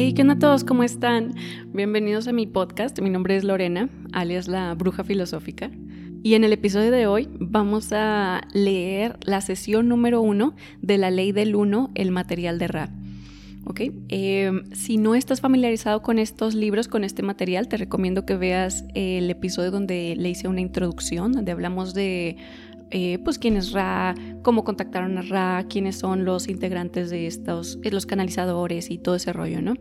Hey, ¿qué onda a todos? ¿Cómo están? Bienvenidos a mi podcast. Mi nombre es Lorena, alias la Bruja Filosófica. Y en el episodio de hoy vamos a leer la sesión número uno de la ley del uno, el material de Ra. ¿ok? Em, si no estás familiarizado con estos libros, con este material, te recomiendo que veas el episodio donde le hice una introducción, donde hablamos de eh, pues quién es Ra, cómo contactaron a Ra, quiénes son los integrantes de estos, eh, los canalizadores y todo ese rollo, ¿no?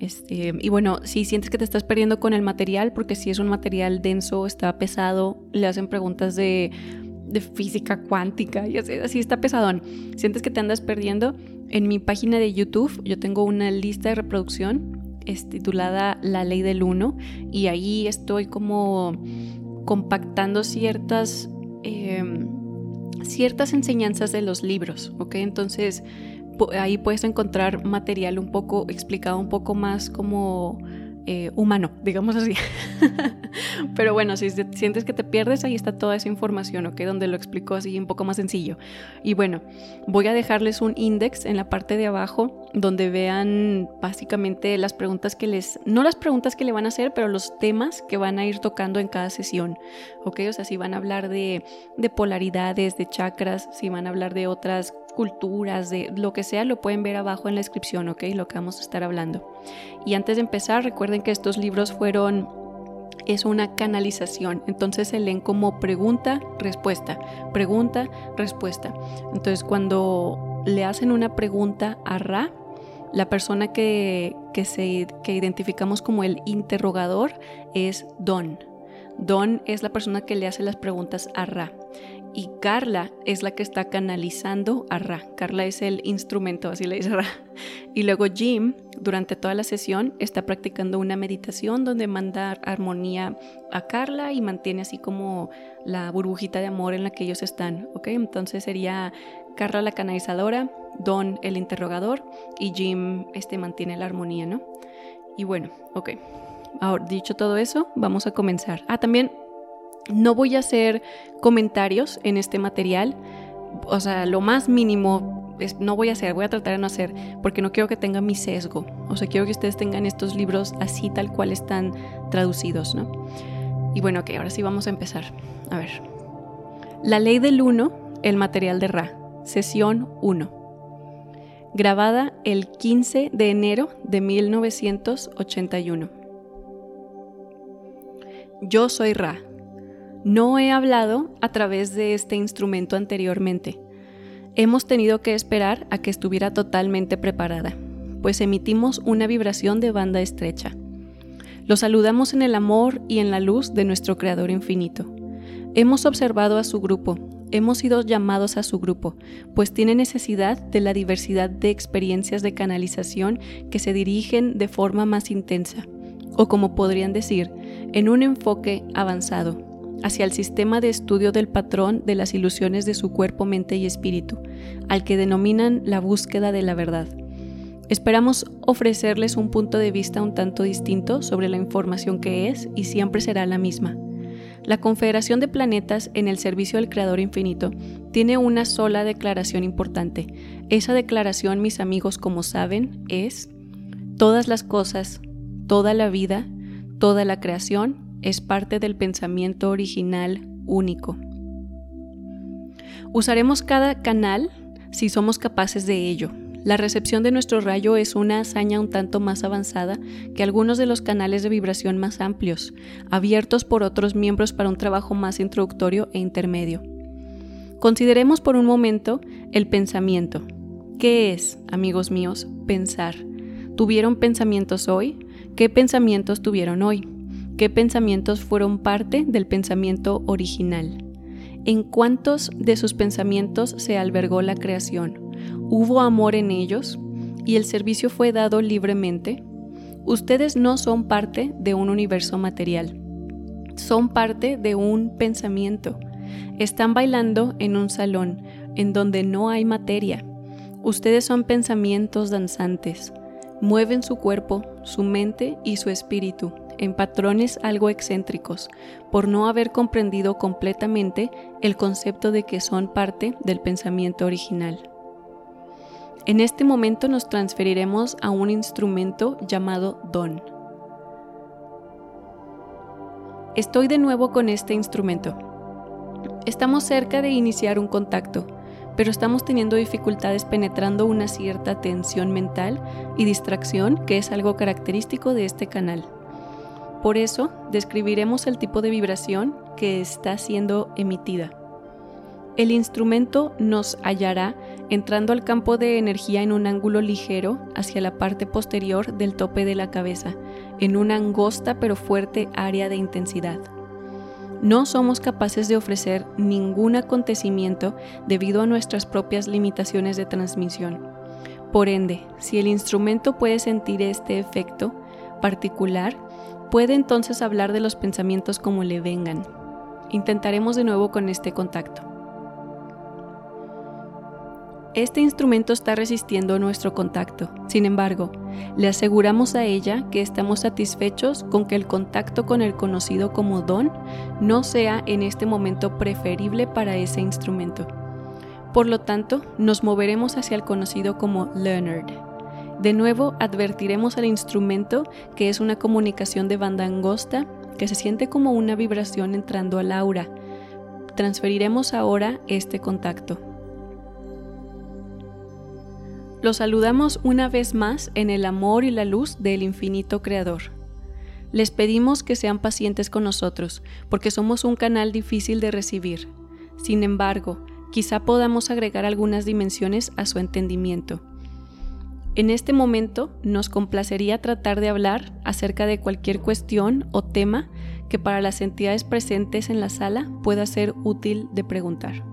Este, y bueno, si sientes que te estás perdiendo con el material, porque si es un material denso, está pesado, le hacen preguntas de, de física cuántica y así, así está pesadón. Sientes que te andas perdiendo, en mi página de YouTube yo tengo una lista de reproducción es titulada La Ley del Uno y ahí estoy como compactando ciertas Em, ciertas enseñanzas de los libros, ¿ok? Entonces ahí puedes encontrar material un poco explicado un poco más como eh, humano, digamos así. Pero bueno, si sientes que te pierdes, ahí está toda esa información, ¿ok? Donde lo explico así un poco más sencillo. Y bueno, voy a dejarles un index en la parte de abajo donde vean básicamente las preguntas que les, no las preguntas que le van a hacer, pero los temas que van a ir tocando en cada sesión, ¿ok? O sea, si van a hablar de, de polaridades, de chakras, si van a hablar de otras culturas, de lo que sea, lo pueden ver abajo en la descripción, ¿ok? Lo que vamos a estar hablando. Y antes de empezar, recuerden que estos libros fueron es una canalización. Entonces se leen como pregunta, respuesta, pregunta, respuesta. Entonces cuando le hacen una pregunta a Ra, la persona que, que, se, que identificamos como el interrogador es Don. Don es la persona que le hace las preguntas a Ra y Carla es la que está canalizando a Ra. Carla es el instrumento, así le dice Ra. Y luego Jim, durante toda la sesión, está practicando una meditación donde manda armonía a Carla y mantiene así como la burbujita de amor en la que ellos están, ¿ok? Entonces sería Carla la canalizadora, Don el interrogador y Jim este mantiene la armonía, ¿no? Y bueno, ok. Ahora, dicho todo eso, vamos a comenzar. Ah, también no voy a hacer comentarios en este material, o sea, lo más mínimo es, no voy a hacer, voy a tratar de no hacer, porque no quiero que tenga mi sesgo, o sea, quiero que ustedes tengan estos libros así tal cual están traducidos, ¿no? Y bueno, ok, ahora sí vamos a empezar. A ver. La ley del 1, el material de Ra, sesión 1. Grabada el 15 de enero de 1981. Yo soy Ra no he hablado a través de este instrumento anteriormente. Hemos tenido que esperar a que estuviera totalmente preparada, pues emitimos una vibración de banda estrecha. Lo saludamos en el amor y en la luz de nuestro Creador infinito. Hemos observado a su grupo, hemos sido llamados a su grupo, pues tiene necesidad de la diversidad de experiencias de canalización que se dirigen de forma más intensa, o como podrían decir, en un enfoque avanzado hacia el sistema de estudio del patrón de las ilusiones de su cuerpo, mente y espíritu, al que denominan la búsqueda de la verdad. Esperamos ofrecerles un punto de vista un tanto distinto sobre la información que es y siempre será la misma. La Confederación de Planetas en el servicio del Creador Infinito tiene una sola declaración importante. Esa declaración, mis amigos, como saben, es todas las cosas, toda la vida, toda la creación es parte del pensamiento original único. Usaremos cada canal si somos capaces de ello. La recepción de nuestro rayo es una hazaña un tanto más avanzada que algunos de los canales de vibración más amplios, abiertos por otros miembros para un trabajo más introductorio e intermedio. Consideremos por un momento el pensamiento. ¿Qué es, amigos míos, pensar? ¿Tuvieron pensamientos hoy? ¿Qué pensamientos tuvieron hoy? ¿Qué pensamientos fueron parte del pensamiento original? ¿En cuántos de sus pensamientos se albergó la creación? ¿Hubo amor en ellos? ¿Y el servicio fue dado libremente? Ustedes no son parte de un universo material, son parte de un pensamiento. Están bailando en un salón en donde no hay materia. Ustedes son pensamientos danzantes. Mueven su cuerpo, su mente y su espíritu en patrones algo excéntricos por no haber comprendido completamente el concepto de que son parte del pensamiento original. En este momento nos transferiremos a un instrumento llamado Don. Estoy de nuevo con este instrumento. Estamos cerca de iniciar un contacto, pero estamos teniendo dificultades penetrando una cierta tensión mental y distracción que es algo característico de este canal. Por eso, describiremos el tipo de vibración que está siendo emitida. El instrumento nos hallará entrando al campo de energía en un ángulo ligero hacia la parte posterior del tope de la cabeza, en una angosta pero fuerte área de intensidad. No somos capaces de ofrecer ningún acontecimiento debido a nuestras propias limitaciones de transmisión. Por ende, si el instrumento puede sentir este efecto particular, puede entonces hablar de los pensamientos como le vengan. Intentaremos de nuevo con este contacto. Este instrumento está resistiendo nuestro contacto. Sin embargo, le aseguramos a ella que estamos satisfechos con que el contacto con el conocido como don no sea en este momento preferible para ese instrumento. Por lo tanto, nos moveremos hacia el conocido como Leonard. De nuevo, advertiremos al instrumento que es una comunicación de banda angosta que se siente como una vibración entrando al aura. Transferiremos ahora este contacto. Los saludamos una vez más en el amor y la luz del infinito Creador. Les pedimos que sean pacientes con nosotros, porque somos un canal difícil de recibir. Sin embargo, quizá podamos agregar algunas dimensiones a su entendimiento. En este momento nos complacería tratar de hablar acerca de cualquier cuestión o tema que para las entidades presentes en la sala pueda ser útil de preguntar.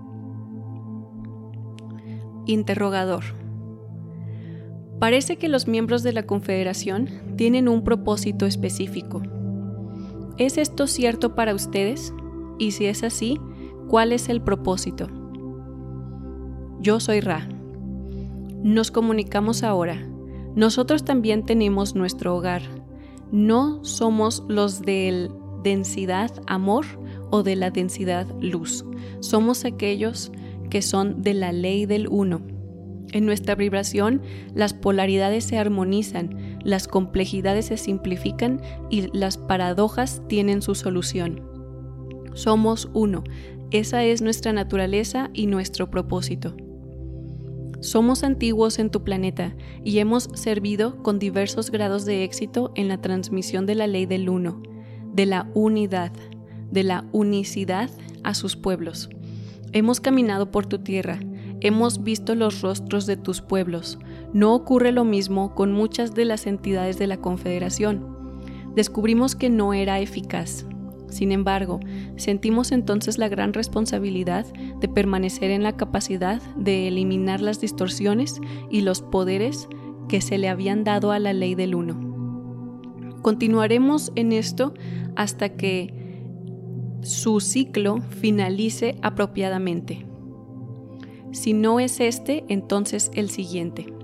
Interrogador. Parece que los miembros de la Confederación tienen un propósito específico. ¿Es esto cierto para ustedes? Y si es así, ¿cuál es el propósito? Yo soy Ra. Nos comunicamos ahora. Nosotros también tenemos nuestro hogar. No somos los del densidad amor o de la densidad luz. Somos aquellos que son de la ley del uno en nuestra vibración, las polaridades se armonizan, las complejidades se simplifican y las paradojas tienen su solución. Somos uno, esa es nuestra naturaleza y nuestro propósito. Somos antiguos en tu planeta y hemos servido con diversos grados de éxito en la transmisión de la ley del uno, de la unidad, de la unicidad a sus pueblos. Hemos caminado por tu tierra, hemos visto los rostros de tus pueblos. No ocurre lo mismo con muchas de las entidades de la Confederación. Descubrimos que no era eficaz. Sin embargo, sentimos entonces la gran responsabilidad de permanecer en la capacidad de eliminar las distorsiones y los poderes que se le habían dado a la ley del uno. Continuaremos en esto hasta que su ciclo finalice apropiadamente. Si no es este, entonces el siguiente.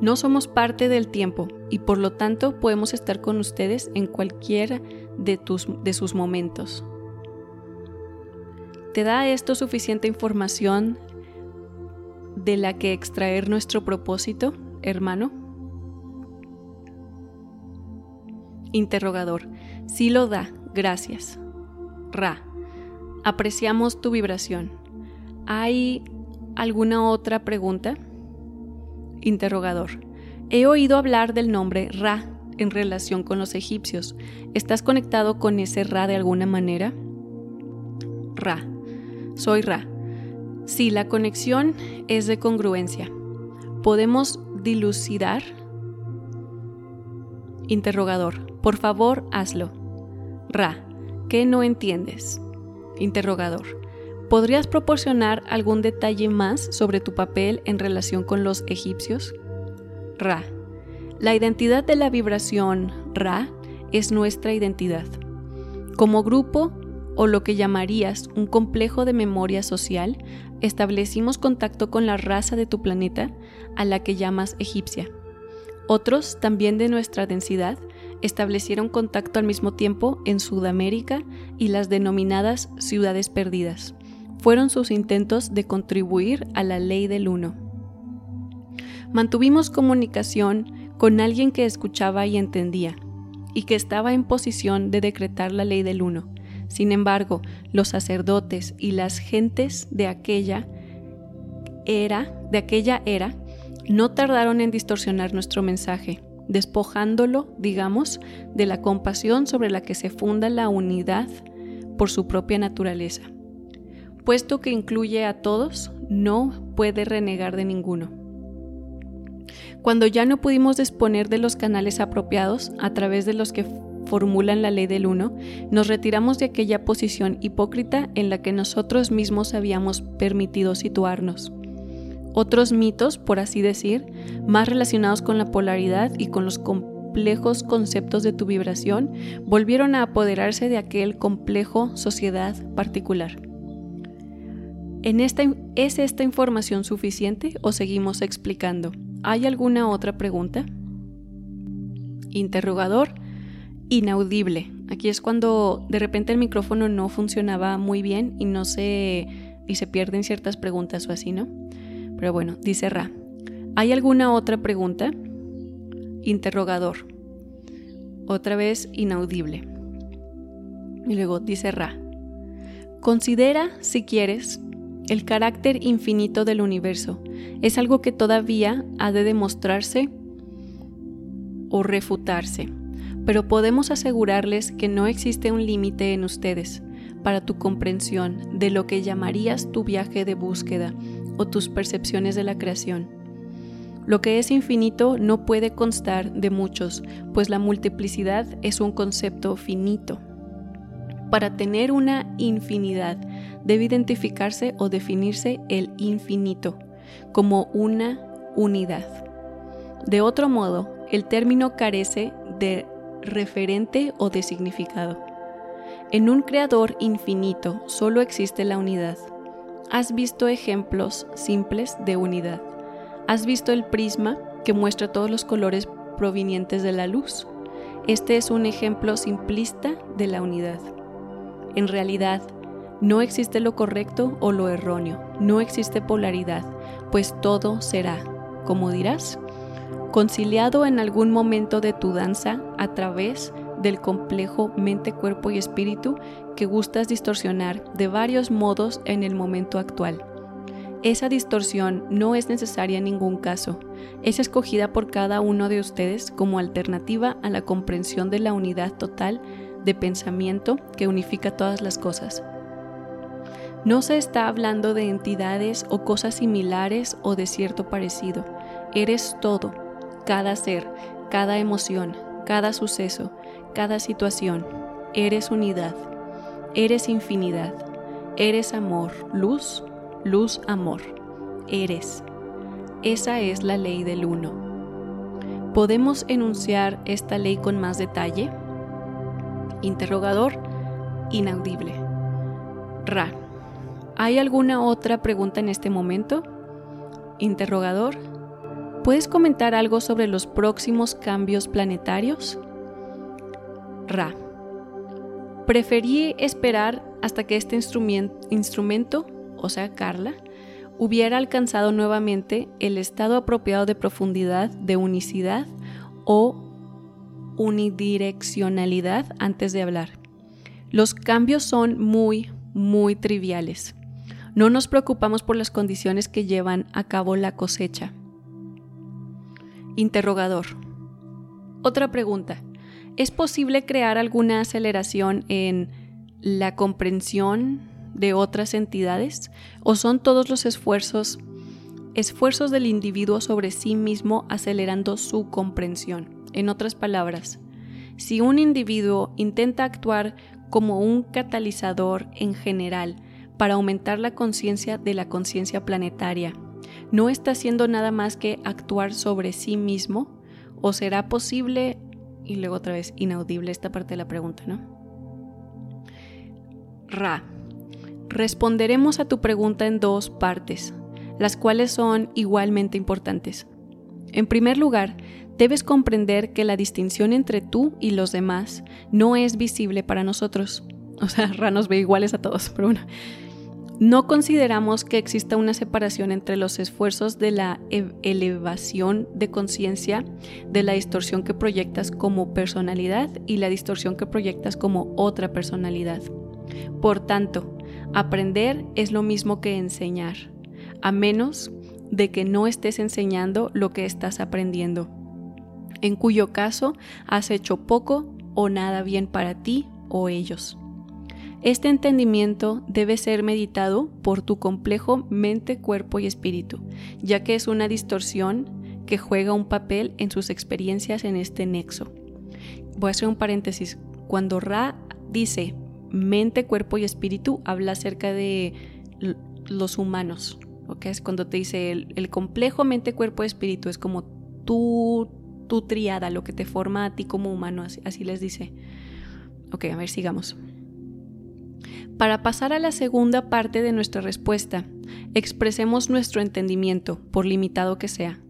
No somos parte del tiempo y por lo tanto podemos estar con ustedes en cualquiera de, tus, de sus momentos. ¿Te da esto suficiente información de la que extraer nuestro propósito, hermano? Interrogador. Sí lo da, gracias. Ra. Apreciamos tu vibración. ¿Hay alguna otra pregunta? Interrogador. He oído hablar del nombre Ra en relación con los egipcios. ¿Estás conectado con ese Ra de alguna manera? Ra. Soy Ra. Sí, la conexión es de congruencia. ¿Podemos dilucidar? Interrogador. Por favor, hazlo. Ra. ¿Qué no entiendes? Interrogador. ¿Podrías proporcionar algún detalle más sobre tu papel en relación con los egipcios? Ra. La identidad de la vibración Ra es nuestra identidad. Como grupo, o lo que llamarías un complejo de memoria social, establecimos contacto con la raza de tu planeta, a la que llamas egipcia. Otros, también de nuestra densidad, establecieron contacto al mismo tiempo en Sudamérica y las denominadas ciudades perdidas fueron sus intentos de contribuir a la ley del uno. Mantuvimos comunicación con alguien que escuchaba y entendía, y que estaba en posición de decretar la ley del uno. Sin embargo, los sacerdotes y las gentes de aquella era, de aquella era, no tardaron en distorsionar nuestro mensaje, despojándolo, digamos, de la compasión sobre la que se funda la unidad por su propia naturaleza. Puesto que incluye a todos, no puede renegar de ninguno. Cuando ya no pudimos disponer de los canales apropiados a través de los que formulan la ley del uno, nos retiramos de aquella posición hipócrita en la que nosotros mismos habíamos permitido situarnos. Otros mitos, por así decir, más relacionados con la polaridad y con los complejos conceptos de tu vibración, volvieron a apoderarse de aquel complejo sociedad particular. ¿En esta, ¿Es esta información suficiente o seguimos explicando? ¿Hay alguna otra pregunta? Interrogador inaudible. Aquí es cuando de repente el micrófono no funcionaba muy bien y no se y se pierden ciertas preguntas o así, ¿no? Pero bueno, dice Ra. ¿Hay alguna otra pregunta? Interrogador. Otra vez inaudible. Y luego dice Ra. Considera, si quieres, el carácter infinito del universo. Es algo que todavía ha de demostrarse o refutarse, pero podemos asegurarles que no existe un límite en ustedes para tu comprensión de lo que llamarías tu viaje de búsqueda o tus percepciones de la creación. Lo que es infinito no puede constar de muchos, pues la multiplicidad es un concepto finito. Para tener una infinidad debe identificarse o definirse el infinito como una unidad. De otro modo, el término carece de referente o de significado. En un creador infinito solo existe la unidad. Has visto ejemplos simples de unidad. Has visto el prisma que muestra todos los colores provenientes de la luz. Este es un ejemplo simplista de la unidad. En realidad, no existe lo correcto o lo erróneo, no existe polaridad, pues todo será, como dirás, conciliado en algún momento de tu danza a través del complejo mente, cuerpo y espíritu que gustas distorsionar de varios modos en el momento actual. Esa distorsión no es necesaria en ningún caso, es escogida por cada uno de ustedes como alternativa a la comprensión de la unidad total de pensamiento que unifica todas las cosas. No se está hablando de entidades o cosas similares o de cierto parecido. Eres todo, cada ser, cada emoción, cada suceso, cada situación. Eres unidad. Eres infinidad. Eres amor, luz, luz, amor. Eres. Esa es la ley del uno. ¿Podemos enunciar esta ley con más detalle? Interrogador, inaudible. Ra. ¿Hay alguna otra pregunta en este momento? Interrogador. ¿Puedes comentar algo sobre los próximos cambios planetarios? Ra. Preferí esperar hasta que este instrumento, o sea, Carla, hubiera alcanzado nuevamente el estado apropiado de profundidad, de unicidad o unidireccionalidad antes de hablar. Los cambios son muy, muy triviales. No nos preocupamos por las condiciones que llevan a cabo la cosecha. Interrogador. Otra pregunta. ¿Es posible crear alguna aceleración en la comprensión de otras entidades? ¿O son todos los esfuerzos, esfuerzos del individuo sobre sí mismo acelerando su comprensión? En otras palabras, si un individuo intenta actuar como un catalizador en general para aumentar la conciencia de la conciencia planetaria, ¿no está haciendo nada más que actuar sobre sí mismo? ¿O será posible y luego otra vez inaudible esta parte de la pregunta, ¿no? Ra. Responderemos a tu pregunta en dos partes, las cuales son igualmente importantes. En primer lugar, debes comprender que la distinción entre tú y los demás no es visible para nosotros. O sea, Ra nos ve iguales a todos, pero bueno. No consideramos que exista una separación entre los esfuerzos de la e-, elevación de conciencia, de la distorsión que proyectas como personalidad y la distorsión que proyectas como otra personalidad. Por tanto, aprender es lo mismo que enseñar, a menos de que no estés enseñando lo que estás aprendiendo, en cuyo caso has hecho poco o nada bien para ti o ellos. Este entendimiento debe ser meditado por tu complejo mente, cuerpo y espíritu, ya que es una distorsión que juega un papel en sus experiencias en este nexo. Voy a hacer un paréntesis. Cuando Ra dice mente, cuerpo y espíritu, habla acerca de los humanos. Es cuando te dice el, complejo mente, cuerpo y espíritu, es como tu, tu triada, lo que te forma a ti como humano, así, les dice. Ok, a ver, sigamos. Para pasar a la segunda parte de nuestra respuesta, expresemos nuestro entendimiento, por limitado que sea.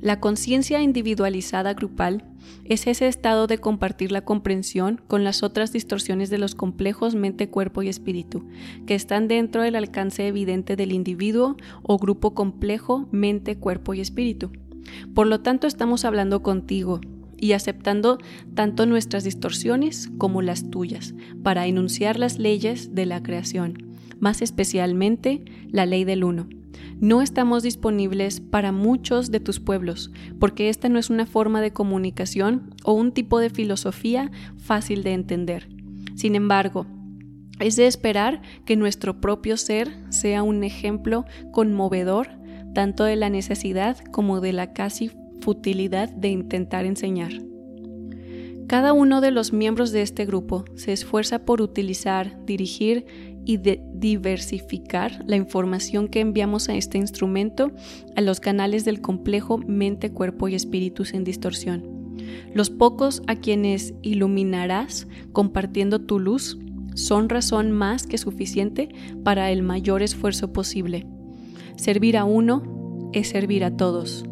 La conciencia individualizada grupal es ese estado de compartir la comprensión con las otras distorsiones de los complejos mente, cuerpo y espíritu, que están dentro del alcance evidente del individuo o grupo complejo mente, cuerpo y espíritu. Por lo tanto, estamos hablando contigo, y aceptando tanto nuestras distorsiones como las tuyas, para enunciar las leyes de la creación, más especialmente la ley del uno. No estamos disponibles para muchos de tus pueblos, porque esta no es una forma de comunicación o un tipo de filosofía fácil de entender. Sin embargo, es de esperar que nuestro propio ser sea un ejemplo conmovedor tanto de la necesidad como de la casi futilidad de intentar enseñar. Cada uno de los miembros de este grupo se esfuerza por utilizar, dirigir y diversificar la información que enviamos a este instrumento a los canales del complejo mente, cuerpo y espíritu en distorsión. Los pocos a quienes iluminarás compartiendo tu luz son razón más que suficiente para el mayor esfuerzo posible. Servir a uno es servir a todos.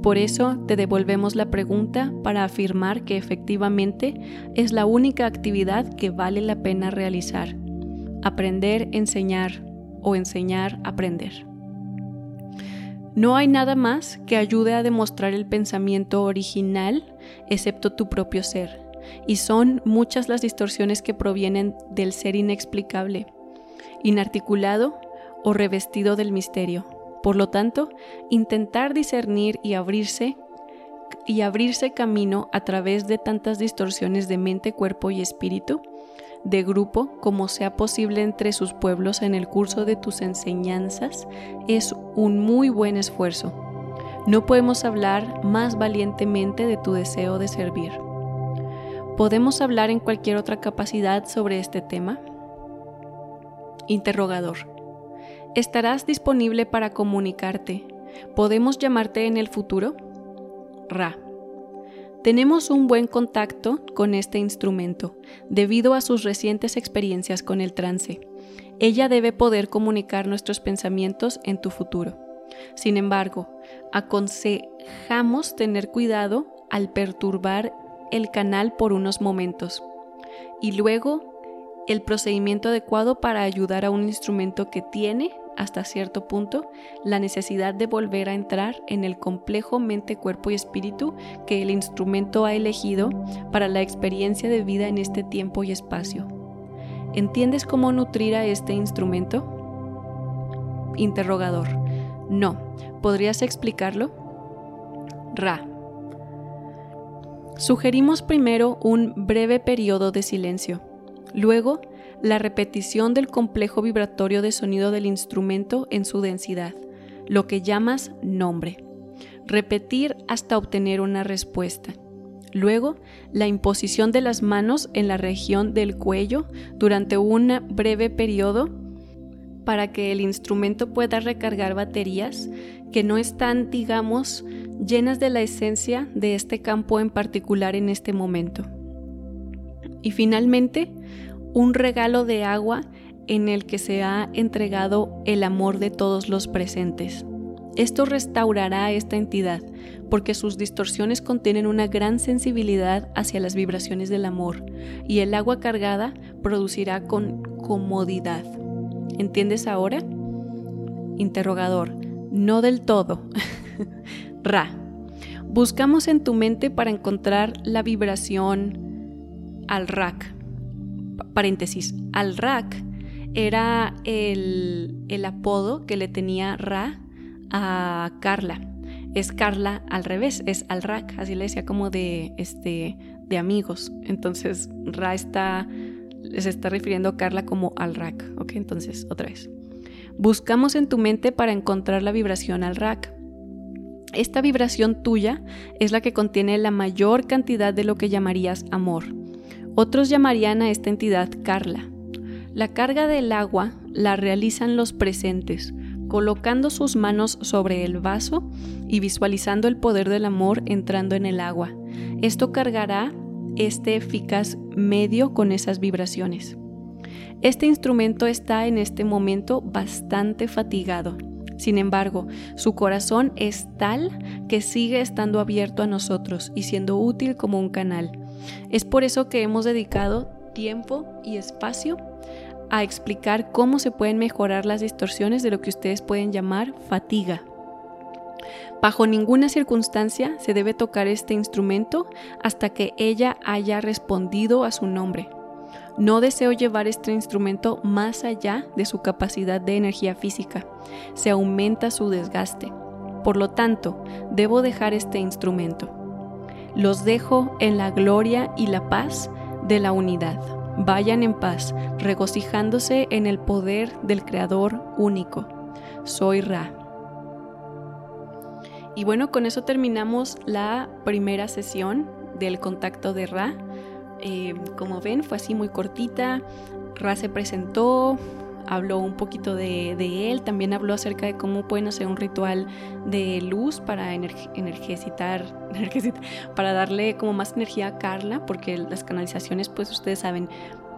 Por eso te devolvemos la pregunta para afirmar que efectivamente es la única actividad que vale la pena realizar. Aprender, enseñar o enseñar, aprender. No hay nada más que ayude a demostrar el pensamiento original excepto tu propio ser, y son muchas las distorsiones que provienen del ser inexplicable, inarticulado o revestido del misterio. Por lo tanto, intentar discernir y abrirse y abrirse camino a través de tantas distorsiones de mente, cuerpo y espíritu, de grupo como sea posible entre sus pueblos en el curso de tus enseñanzas, es un muy buen esfuerzo. No podemos hablar más valientemente de tu deseo de servir. ¿Podemos hablar en cualquier otra capacidad sobre este tema? Interrogador. ¿Estarás disponible para comunicarte? ¿Podemos llamarte en el futuro? Ra. Tenemos un buen contacto con este instrumento debido a sus recientes experiencias con el trance. Ella debe poder comunicar nuestros pensamientos en tu futuro. Sin embargo, aconsejamos tener cuidado al perturbar el canal por unos momentos y luego el procedimiento adecuado para ayudar a un instrumento que tiene hasta cierto punto la necesidad de volver a entrar en el complejo mente, cuerpo y espíritu que el instrumento ha elegido para la experiencia de vida en este tiempo y espacio. ¿Entiendes cómo nutrir a este instrumento? Interrogador. No. ¿Podrías explicarlo? Ra. Sugerimos primero un breve periodo de silencio. Luego, la repetición del complejo vibratorio de sonido del instrumento en su densidad, lo que llamas nombre. Repetir hasta obtener una respuesta. Luego, la imposición de las manos en la región del cuello durante un breve periodo para que el instrumento pueda recargar baterías que no están, digamos, llenas de la esencia de este campo en particular en este momento. Y finalmente, un regalo de agua en el que se ha entregado el amor de todos los presentes. Esto restaurará a esta entidad porque sus distorsiones contienen una gran sensibilidad hacia las vibraciones del amor y el agua cargada producirá con comodidad. ¿Entiendes ahora? Interrogador. No del todo. Ra. Buscamos en tu mente para encontrar la vibración al rak. Paréntesis. Al rak era el, el apodo que le tenía Ra a Carla. Es Carla al revés, es al rak, así le decía como de, este, de amigos. Entonces Ra está, se está refiriendo a Carla como al rak. Ok, entonces otra vez. Buscamos en tu mente para encontrar la vibración al rak. Esta vibración tuya es la que contiene la mayor cantidad de lo que llamarías amor. Otros llamarían a esta entidad Carla. La carga del agua la realizan los presentes, colocando sus manos sobre el vaso y visualizando el poder del amor entrando en el agua. Esto cargará este eficaz medio con esas vibraciones. Este instrumento está en este momento bastante fatigado. Sin embargo, su corazón es tal que sigue estando abierto a nosotros y siendo útil como un canal. Es por eso que hemos dedicado tiempo y espacio a explicar cómo se pueden mejorar las distorsiones de lo que ustedes pueden llamar fatiga. Bajo ninguna circunstancia se debe tocar este instrumento hasta que ella haya respondido a su nombre. No deseo llevar este instrumento más allá de su capacidad de energía física. Se aumenta su desgaste. Por lo tanto, debo dejar este instrumento. Los dejo en la gloria y la paz de la unidad. Vayan en paz, regocijándose en el poder del Creador único. Soy Ra. Y bueno, con eso terminamos la primera sesión del contacto de Ra. Eh, como ven, fue así muy cortita. Ra se presentó, habló un poquito de, él, también habló acerca de cómo pueden hacer un ritual de luz para energicitar, para darle como más energía a Carla, porque las canalizaciones, pues ustedes saben,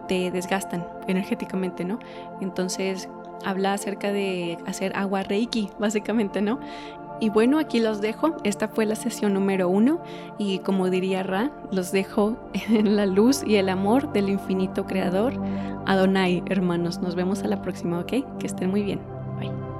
te desgastan energéticamente, ¿no? Entonces habla acerca de hacer agua reiki, básicamente, ¿no? Y bueno, aquí los dejo. Esta fue la sesión número uno y como diría Ra, los dejo en la luz y el amor del infinito creador. Adonai, hermanos. Nos vemos a la próxima, ¿ok? Que estén muy bien. Bye.